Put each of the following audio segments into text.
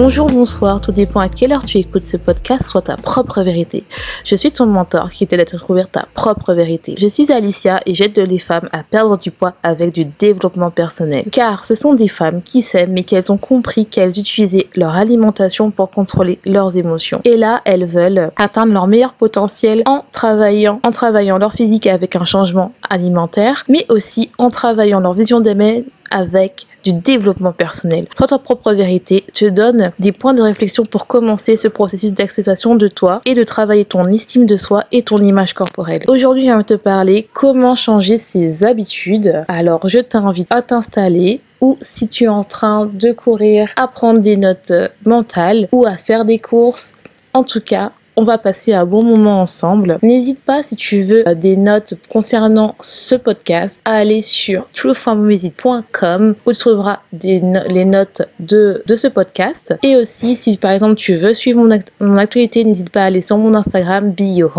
Bonjour, bonsoir, tout dépend à quelle heure tu écoutes ce podcast, soit ta propre vérité. Je suis ton mentor qui t'aide à découvrir ta propre vérité. Je suis Alicia et j'aide les femmes à perdre du poids avec du développement personnel. Car ce sont des femmes qui s'aiment mais qu'elles ont compris qu'elles utilisaient leur alimentation pour contrôler leurs émotions. Et là, elles veulent atteindre leur meilleur potentiel en travaillant, en travaillant leur physique avec un changement alimentaire, mais aussi en travaillant leur vision d'aimer avec du développement personnel. Sois ta propre vérité te donne des points de réflexion pour commencer ce processus d'acceptation de toi et de travailler ton estime de soi et ton image corporelle. Aujourd'hui, je vais te parler comment changer ses habitudes. Alors, je t'invite à t'installer ou si tu es en train de courir, à prendre des notes mentales ou à faire des courses. En tout cas, on va passer un bon moment ensemble. N'hésite pas si tu veux euh, des notes concernant ce podcast à aller sur trueformmusic.com où tu trouveras les notes de, ce podcast. Et aussi, si par exemple tu veux suivre mon, actualité, n'hésite pas à aller sur mon Instagram, be your.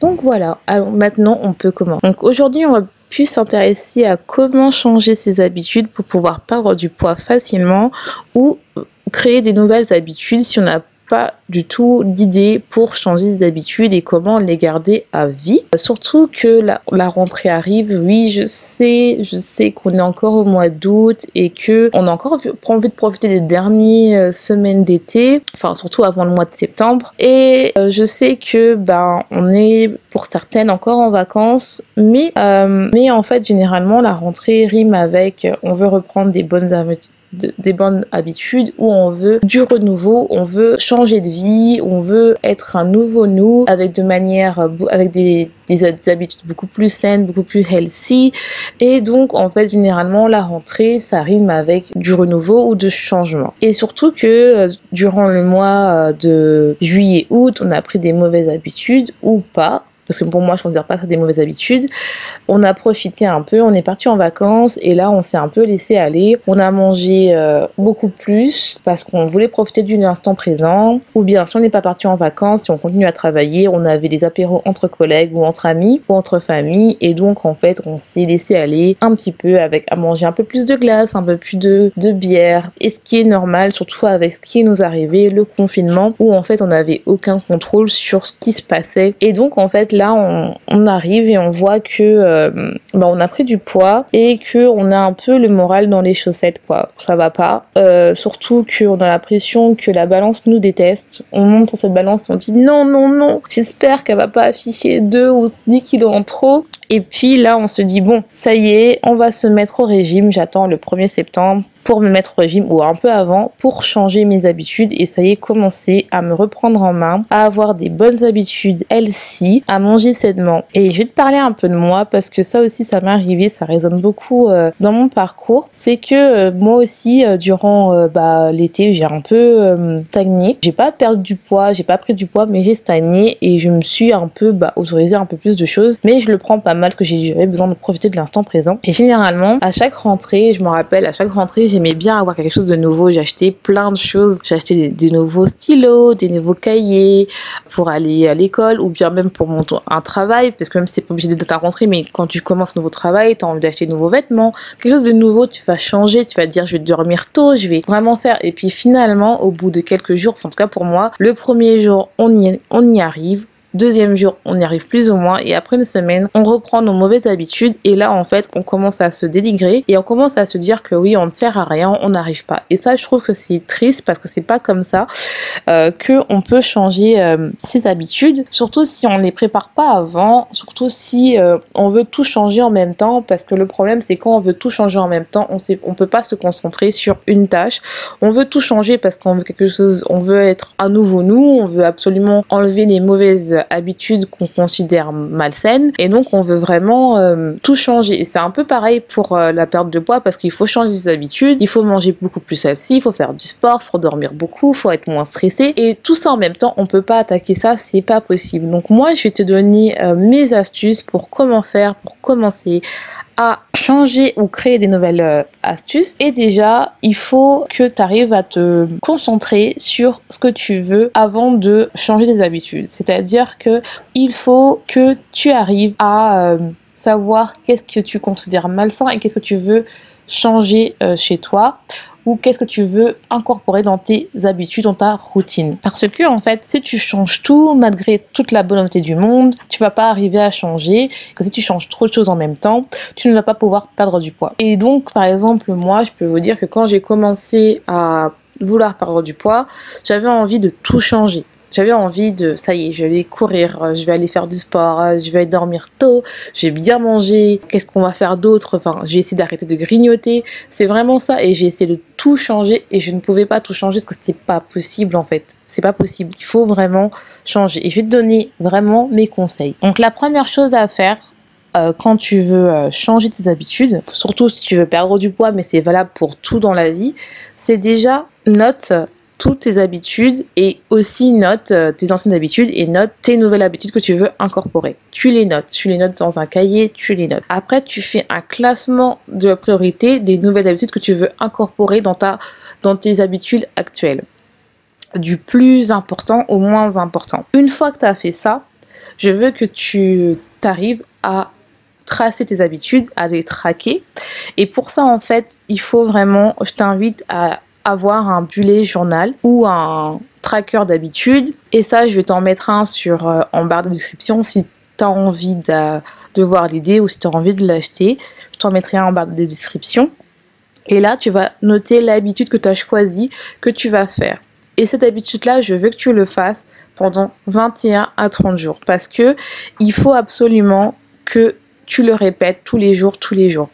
Donc voilà, alors maintenant on peut commencer. Donc aujourd'hui, on va plus s'intéresser à comment changer ses habitudes pour pouvoir perdre du poids facilement ou créer des nouvelles habitudes si on a pas du tout d'idée pour changer des habitudes et comment les garder à vie. Surtout que la, rentrée arrive, oui, je sais, je sais qu'on est encore au mois d'août et que on a encore envie de profiter des dernières euh, semaines d'été, enfin surtout avant le mois de septembre. Et euh, je sais que ben on est pour certaines encore en vacances, mais euh, mais en fait généralement la rentrée rime avec on veut reprendre des bonnes habitudes des bonnes habitudes, où on veut du renouveau, on veut changer de vie, on veut être un nouveau nous avec de manière, avec des, des, habitudes beaucoup plus saines, beaucoup plus healthy. Et donc, en fait, généralement, la rentrée, ça rime avec du renouveau ou de changement. Et surtout que euh, durant le mois euh, de juillet-août, on a pris des mauvaises habitudes ou pas parce que pour moi je considère pas ça des mauvaises habitudes. On a profité un peu, on est parti en vacances et là on s'est un peu laissé aller. On a mangé euh, beaucoup plus parce qu'on voulait profiter d'un instant présent. Ou bien si on n'est pas parti en vacances, si on continue à travailler, on avait des apéros entre collègues ou entre amis ou entre familles et donc en fait on s'est laissé aller un petit peu avec à manger un peu plus de glace, un peu plus de, de bière et ce qui est normal surtout avec ce qui nous arrivait, le confinement où en fait on n'avait aucun contrôle sur ce qui se passait et donc en fait là, on, arrive et on voit que euh, bah, on a pris du poids et que on a un peu le moral dans les chaussettes, quoi. Ça va pas. Euh, surtout qu'on a l'impression que la balance nous déteste. On monte sur cette balance et on dit non, non, non. J'espère qu'elle va pas afficher 2 ou 10 kilos en trop. Et puis là, on se dit, bon, ça y est, on va se mettre au régime. J'attends le 1er septembre pour me mettre au régime ou un peu avant pour changer mes habitudes et ça y est, commencer à me reprendre en main, à avoir des bonnes habitudes healthy, à manger sainement. Et je vais te parler un peu de moi parce que ça aussi, ça m'est arrivé, ça résonne beaucoup euh, dans mon parcours. C'est que euh, moi aussi, euh, durant bah, l'été, j'ai un peu stagné. J'ai pas perdu du poids, j'ai pas pris du poids, mais j'ai stagné et je me suis un peu bah, autorisé un peu plus de choses. Mais je le prends pas mal que j'avais besoin de profiter de l'instant présent. Et généralement, à chaque rentrée, je me rappelle, à chaque rentrée, j'ai j'aimais bien avoir quelque chose de nouveau. J'ai acheté plein de choses. J'ai acheté des, nouveaux stylos, des nouveaux cahiers pour aller à l'école ou bien même pour mon un travail parce que même c'est pas obligé d'être à rentrée, mais quand tu commences un nouveau travail, tu as envie d'acheter de nouveaux vêtements, quelque chose de nouveau, tu vas changer, tu vas dire je vais dormir tôt, je vais vraiment faire. Et puis finalement, au bout de quelques jours, en tout cas pour moi, le premier jour, on y, on y arrive Deuxième jour, on y arrive plus ou moins et après une semaine, on reprend nos mauvaises habitudes et là en fait, on commence à se dénigrer et on commence à se dire que oui, on ne sert à rien, on n'arrive pas. Et ça, je trouve que c'est triste parce que c'est pas comme ça euh, que on peut changer euh, ses habitudes, surtout si on les prépare pas avant, surtout si euh, on veut tout changer en même temps parce que le problème c'est quand on veut tout changer en même temps, on sait, on peut pas se concentrer sur une tâche. On veut tout changer parce qu'on veut quelque chose, on veut être à nouveau nous, on veut absolument enlever les mauvaises habitudes qu'on considère malsaines et donc on veut vraiment euh, tout changer. Et c'est un peu pareil pour euh, la perte de poids parce qu'il faut changer ses habitudes, il faut manger beaucoup plus assis, il faut faire du sport, il faut dormir beaucoup, il faut être moins stressé et tout ça en même temps, on peut pas attaquer ça, c'est pas possible. Donc moi, je vais te donner euh, mes astuces pour comment faire, pour commencer à changer ou créer des nouvelles euh, astuces. Et déjà, il faut que tu arrives à te concentrer sur ce que tu veux avant de changer des habitudes. C'est-à-dire que il faut que tu arrives à euh, savoir qu'est-ce que tu considères malsain et qu'est-ce que tu veux changer euh, chez toi ou qu'est-ce que tu veux incorporer dans tes habitudes, dans ta routine. Parce que en fait, si tu changes tout malgré toute la bonne volonté du monde, tu vas pas arriver à changer. Que si tu changes trop de choses en même temps, tu ne vas pas pouvoir perdre du poids. Et donc, par exemple, moi, je peux vous dire que quand j'ai commencé à vouloir perdre du poids, j'avais envie de tout changer. J'avais envie de, ça y est, je vais courir, euh, je vais aller faire du sport, euh, je vais dormir tôt, je vais bien manger, qu'est-ce qu'on va faire d'autre? Enfin, j'ai essayé d'arrêter de grignoter. C'est vraiment ça. Et j'ai essayé de tout changer et je ne pouvais pas tout changer parce que c'était pas possible en fait. C'est pas possible. Il faut vraiment changer. Et je vais te donner vraiment mes conseils. Donc la première chose à faire, euh, quand tu veux changer tes habitudes, surtout si tu veux perdre du poids, mais c'est valable pour tout dans la vie, c'est déjà note toutes tes habitudes et aussi note euh, tes anciennes habitudes et note tes nouvelles habitudes que tu veux incorporer. Tu les notes, tu les notes dans un cahier, tu les notes. Après, tu fais un classement de priorité des nouvelles habitudes que tu veux incorporer dans tes habitudes actuelles. Du plus important au moins important. Une fois que tu as fait ça, je veux que tu t'arrives à tracer tes habitudes, à les traquer. Et pour ça, en fait, il faut vraiment, je t'invite à avoir un bullet journal ou un tracker d'habitude. Et ça, je vais t'en mettre un sur, euh, en barre de description si tu as envie de, voir l'idée ou si tu as envie de l'acheter. Je t'en mettrai un en barre de description. Et là, tu vas noter l'habitude que tu as choisie, que tu vas faire. Et cette habitude-là, je veux que tu le fasses pendant 21 à 30 jours. Parce que il faut absolument que tu le répètes tous les jours, tous les jours.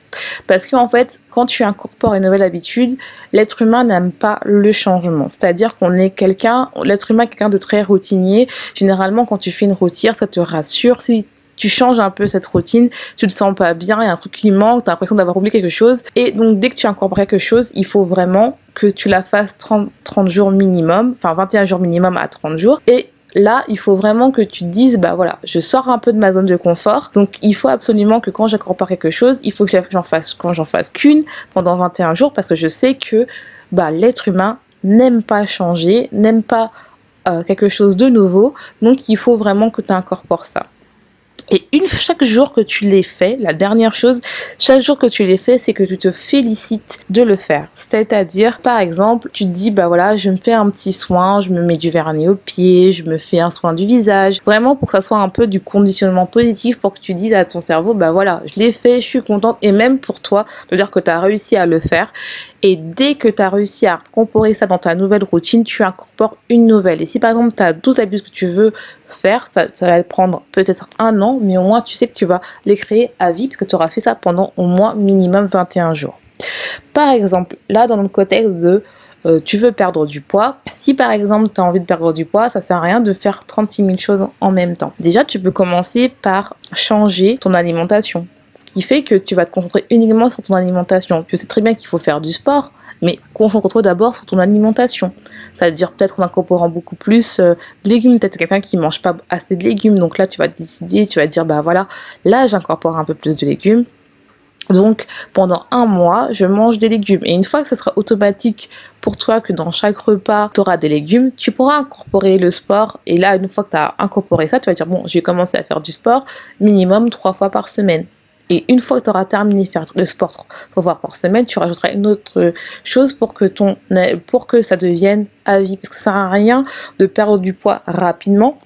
Parce qu'en fait, quand tu incorpores une nouvelle habitude, l'être humain n'aime pas le changement. C'est-à-dire qu'on est quelqu'un, l'être humain est quelqu'un de très routinier. Généralement, quand tu fais une routine, ça te rassure. Si tu changes un peu cette routine, tu te sens pas bien, il y a un truc qui manque, tu as l'impression d'avoir oublié quelque chose. Et donc, dès que tu incorpores quelque chose, il faut vraiment que tu la fasses 30, 30 jours minimum, enfin 21 jours minimum à 30 jours. Et Là, il faut vraiment que tu dises, bah voilà, je sors un peu de ma zone de confort. Donc, il faut absolument que quand j'incorpore quelque chose, il faut que j'en fasse, quand j'en fasse qu'une pendant 21 jours parce que je sais que, bah, l'être humain n'aime pas changer, n'aime pas euh, quelque chose de nouveau. Donc, il faut vraiment que tu incorpores ça. Et chaque jour que tu l'es fait, la dernière chose, chaque jour que tu l'es fait, c'est que tu te félicites de le faire. C'est-à-dire, par exemple, tu te dis, bah voilà, je me fais un petit soin, je me mets du vernis au pied, je me fais un soin du visage. Vraiment pour que ça soit un peu du conditionnement positif pour que tu dises à ton cerveau, bah voilà, je l'ai fait, je suis contente. Et même pour toi, de dire que tu as réussi à le faire. Et dès que tu as réussi à incorporer ça dans ta nouvelle routine, tu incorpores une nouvelle. Et si par exemple tu as 12 habitudes que tu veux faire, ça, va prendre peut-être un an, mais au moins tu sais que tu vas les créer à vie parce que tu auras fait ça pendant au moins minimum 21 jours. Par exemple, là dans le contexte de euh, tu veux perdre du poids. Si par exemple tu as envie de perdre du poids, ça sert à rien de faire 36 000 choses en même temps. Déjà, tu peux commencer par changer ton alimentation. Ce qui fait que tu vas te concentrer uniquement sur ton alimentation. Je sais très bien qu'il faut faire du sport, mais concentre-toi d'abord sur ton alimentation. C'est-à-dire peut-être en incorporant beaucoup plus euh, de légumes. Peut-être quelqu'un qui mange pas assez de légumes. Donc là, tu vas décider, tu vas dire, bah voilà, là, j'incorpore un peu plus de légumes. Donc pendant un mois, je mange des légumes. Et une fois que ce sera automatique pour toi que dans chaque repas, tu auras des légumes, tu pourras incorporer le sport. Et là, une fois que tu as incorporé ça, tu vas dire, bon, j'ai commencé à faire du sport minimum trois fois par semaine. Et une fois que tu auras terminé de faire le sport trois fois par semaine, tu rajouteras une autre chose pour que, ça devienne à vie. Parce que ça sert à rien de perdre du poids rapidement.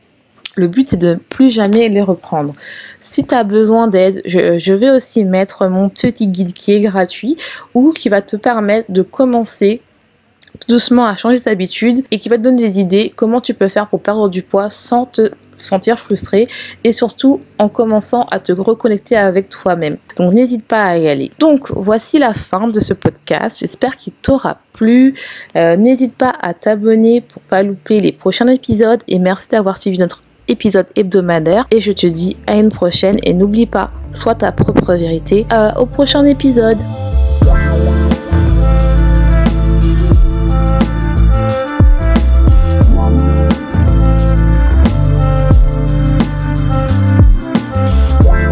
Le but, c'est de plus jamais les reprendre. Si tu as besoin d'aide, je, vais aussi mettre mon petit guide qui est gratuit ou qui va te permettre de commencer doucement à changer tes habitudes et qui va te donner des idées comment tu peux faire pour perdre du poids sans te sentir frustré et surtout en commençant à te reconnecter avec toi-même. Donc n'hésite pas à y aller. Donc voici la fin de ce podcast. J'espère qu'il t'aura plu. Euh, n'hésite pas à t'abonner pour pas louper les prochains épisodes et merci d'avoir suivi notre épisode hebdomadaire et je te dis à une prochaine et n'oublie pas, sois ta propre vérité. Euh, au prochain épisode.